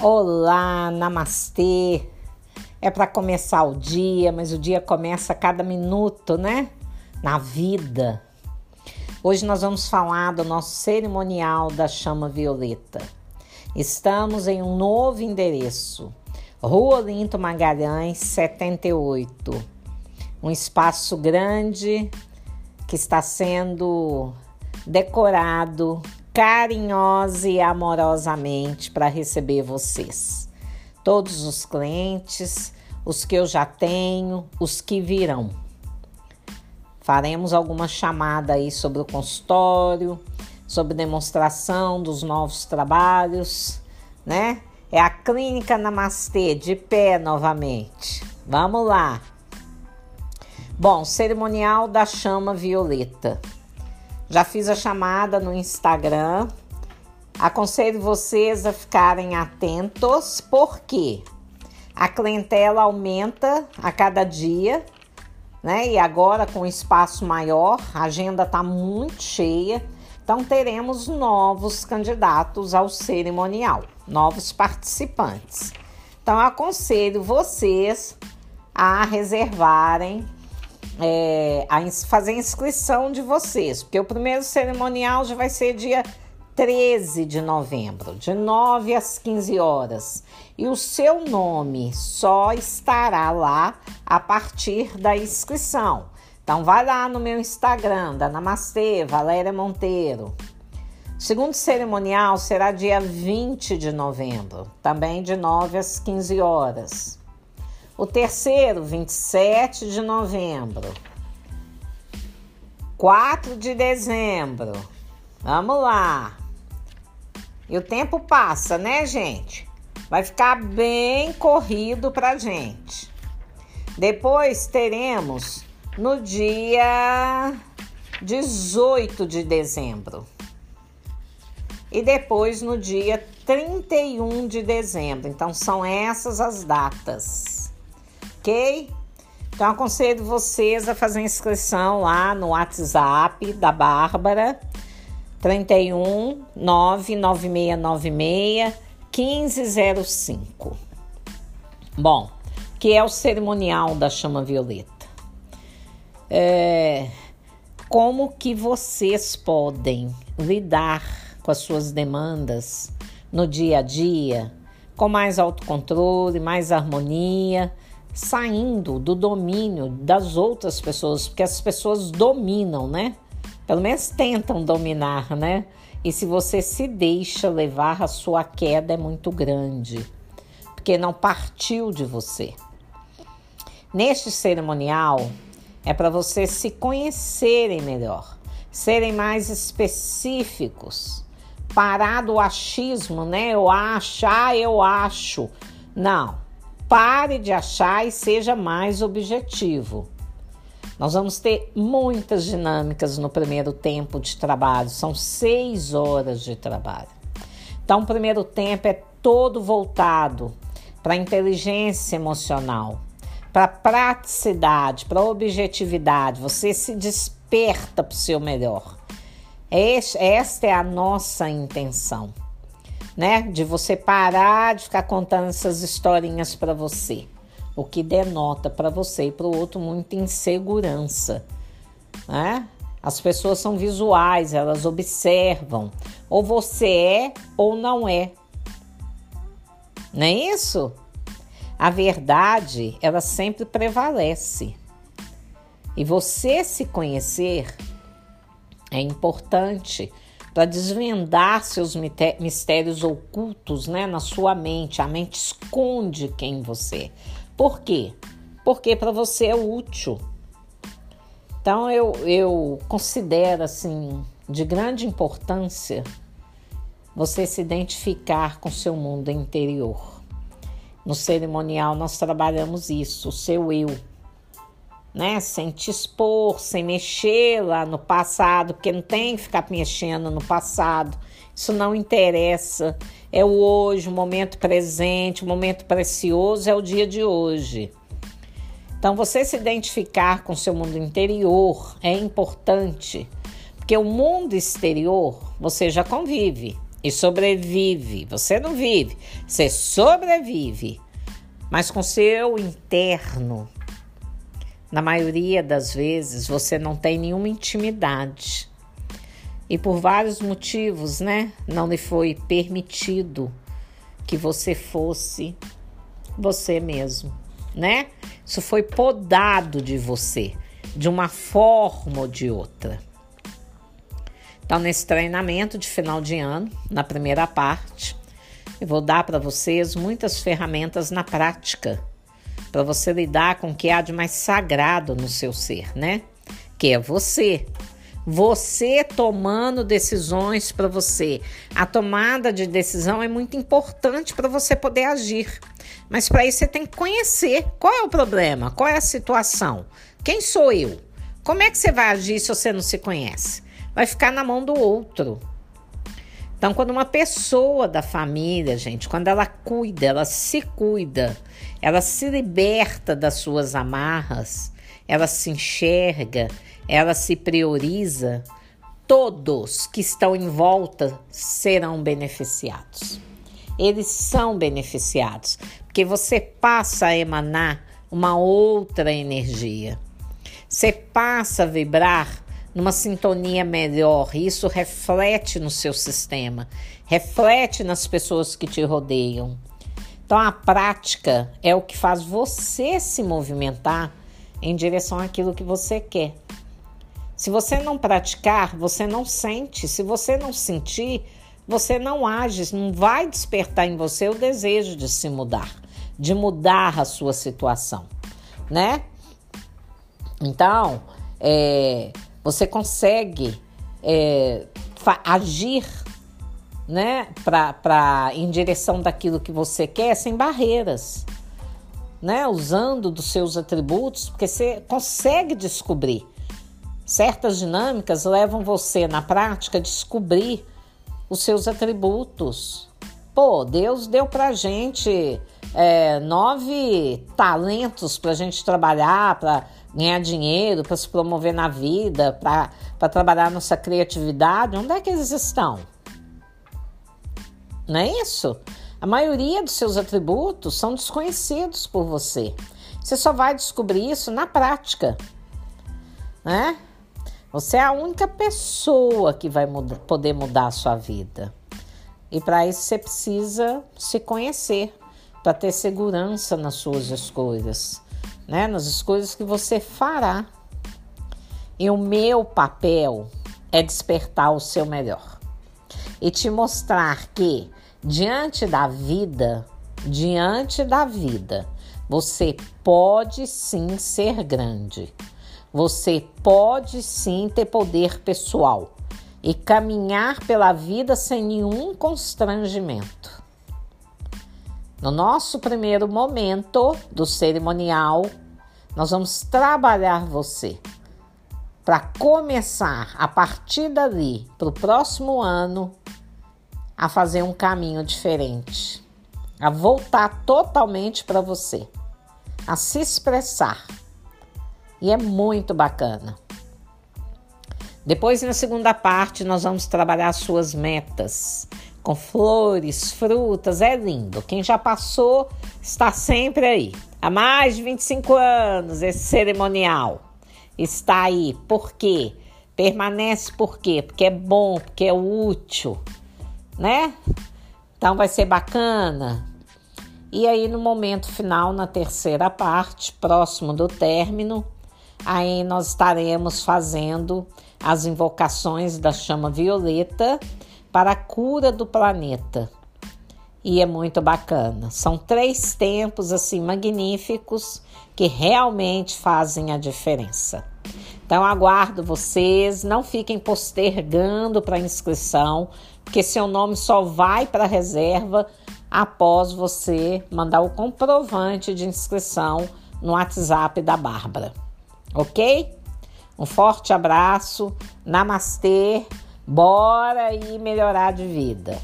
Olá, namastê. É para começar o dia, mas o dia começa a cada minuto, né? Na vida. Hoje nós vamos falar do nosso cerimonial da chama violeta. Estamos em um novo endereço, Rua Olinto Magalhães, 78. Um espaço grande que está sendo decorado carinhosa e amorosamente para receber vocês. Todos os clientes, os que eu já tenho, os que virão. Faremos alguma chamada aí sobre o consultório, sobre demonstração dos novos trabalhos, né? É a Clínica Namastê de pé novamente. Vamos lá. Bom, cerimonial da chama violeta. Já fiz a chamada no Instagram. Aconselho vocês a ficarem atentos, porque a clientela aumenta a cada dia, né? E agora com espaço maior, a agenda está muito cheia. Então teremos novos candidatos ao cerimonial, novos participantes. Então aconselho vocês a reservarem é, a fazer a inscrição de vocês, porque o primeiro cerimonial já vai ser dia 13 de novembro, de 9 às 15 horas. E o seu nome só estará lá a partir da inscrição. Então vai lá no meu Instagram, da Namastê, Valéria Monteiro. Segundo cerimonial será dia 20 de novembro, também de 9 às 15 horas. O terceiro, 27 de novembro. 4 de dezembro. Vamos lá. E o tempo passa, né, gente? Vai ficar bem corrido pra gente. Depois teremos no dia 18 de dezembro. E depois no dia 31 de dezembro. Então são essas as datas ok? Então aconselho vocês a fazer inscrição lá no WhatsApp da Bárbara 31 99696 1505. Bom, que é o cerimonial da chama violeta. É, como que vocês podem lidar com as suas demandas no dia a dia com mais autocontrole, mais harmonia, saindo do domínio das outras pessoas, porque as pessoas dominam, né? Pelo menos tentam dominar, né? E se você se deixa levar, a sua queda é muito grande, porque não partiu de você. Neste cerimonial é para vocês se conhecerem melhor, serem mais específicos, parar do achismo, né? Eu acho, ah, eu acho. Não. Pare de achar e seja mais objetivo. Nós vamos ter muitas dinâmicas no primeiro tempo de trabalho, são seis horas de trabalho. Então, o primeiro tempo é todo voltado para inteligência emocional, para praticidade, para objetividade. Você se desperta para o seu melhor. Esta é a nossa intenção né? De você parar de ficar contando essas historinhas para você, o que denota para você e para o outro muita insegurança, né? As pessoas são visuais, elas observam. Ou você é ou não é. Não é isso? A verdade, ela sempre prevalece. E você se conhecer é importante para desvendar seus mistérios ocultos né, na sua mente. A mente esconde quem você é. Por quê? Porque para você é útil. Então eu, eu considero assim de grande importância você se identificar com seu mundo interior. No cerimonial nós trabalhamos isso, o seu eu né? Sem te expor, sem mexer lá no passado, porque não tem que ficar mexendo no passado. Isso não interessa. É o hoje, o momento presente, o momento precioso é o dia de hoje. Então, você se identificar com seu mundo interior é importante, porque o mundo exterior você já convive. e sobrevive. Você não vive, você sobrevive. Mas com seu interno, na maioria das vezes, você não tem nenhuma intimidade. E por vários motivos, né? Não lhe foi permitido que você fosse você mesmo, né? Isso foi podado de você, de uma forma ou de outra. Então, nesse treinamento de final de ano, na primeira parte, eu vou dar para vocês muitas ferramentas na prática para você lidar com o que há de mais sagrado no seu ser, né? Que é você. Você tomando decisões para você. A tomada de decisão é muito importante para você poder agir. Mas para isso você tem que conhecer qual é o problema, qual é a situação, quem sou eu. Como é que você vai agir se você não se conhece? Vai ficar na mão do outro. Então, quando uma pessoa da família, gente, quando ela cuida, ela se cuida, ela se liberta das suas amarras, ela se enxerga, ela se prioriza, todos que estão em volta serão beneficiados. Eles são beneficiados, porque você passa a emanar uma outra energia. Você passa a vibrar numa sintonia melhor. Isso reflete no seu sistema, reflete nas pessoas que te rodeiam. Então a prática é o que faz você se movimentar em direção àquilo que você quer. Se você não praticar, você não sente. Se você não sentir, você não age, não vai despertar em você o desejo de se mudar, de mudar a sua situação, né? Então, é, você consegue é, agir né, pra, pra, em direção daquilo que você quer sem barreiras, né, usando dos seus atributos, porque você consegue descobrir. Certas dinâmicas levam você na prática a descobrir os seus atributos. Pô, Deus deu pra gente é, nove talentos pra gente trabalhar, pra ganhar dinheiro, para se promover na vida, para trabalhar nossa criatividade, onde é que eles estão? Não é isso? A maioria dos seus atributos são desconhecidos por você. Você só vai descobrir isso na prática, né? Você é a única pessoa que vai poder mudar a sua vida. E para isso você precisa se conhecer, para ter segurança nas suas escolhas né, nas coisas que você fará. E o meu papel é despertar o seu melhor e te mostrar que diante da vida, diante da vida, você pode sim ser grande. Você pode sim ter poder pessoal e caminhar pela vida sem nenhum constrangimento. No nosso primeiro momento do cerimonial, nós vamos trabalhar você para começar a partir dali para o próximo ano a fazer um caminho diferente, a voltar totalmente para você, a se expressar. E é muito bacana. Depois, na segunda parte, nós vamos trabalhar as suas metas com flores, frutas, é lindo. Quem já passou está sempre aí. Há mais de 25 anos esse cerimonial está aí. Por quê? Permanece por quê? Porque é bom, porque é útil, né? Então vai ser bacana. E aí no momento final, na terceira parte, próximo do término, aí nós estaremos fazendo as invocações da chama violeta para a cura do planeta. E é muito bacana. São três tempos assim magníficos que realmente fazem a diferença. Então aguardo vocês, não fiquem postergando para inscrição, porque seu nome só vai para reserva após você mandar o comprovante de inscrição no WhatsApp da Bárbara. OK? Um forte abraço. Namastê. Bora aí melhorar de vida.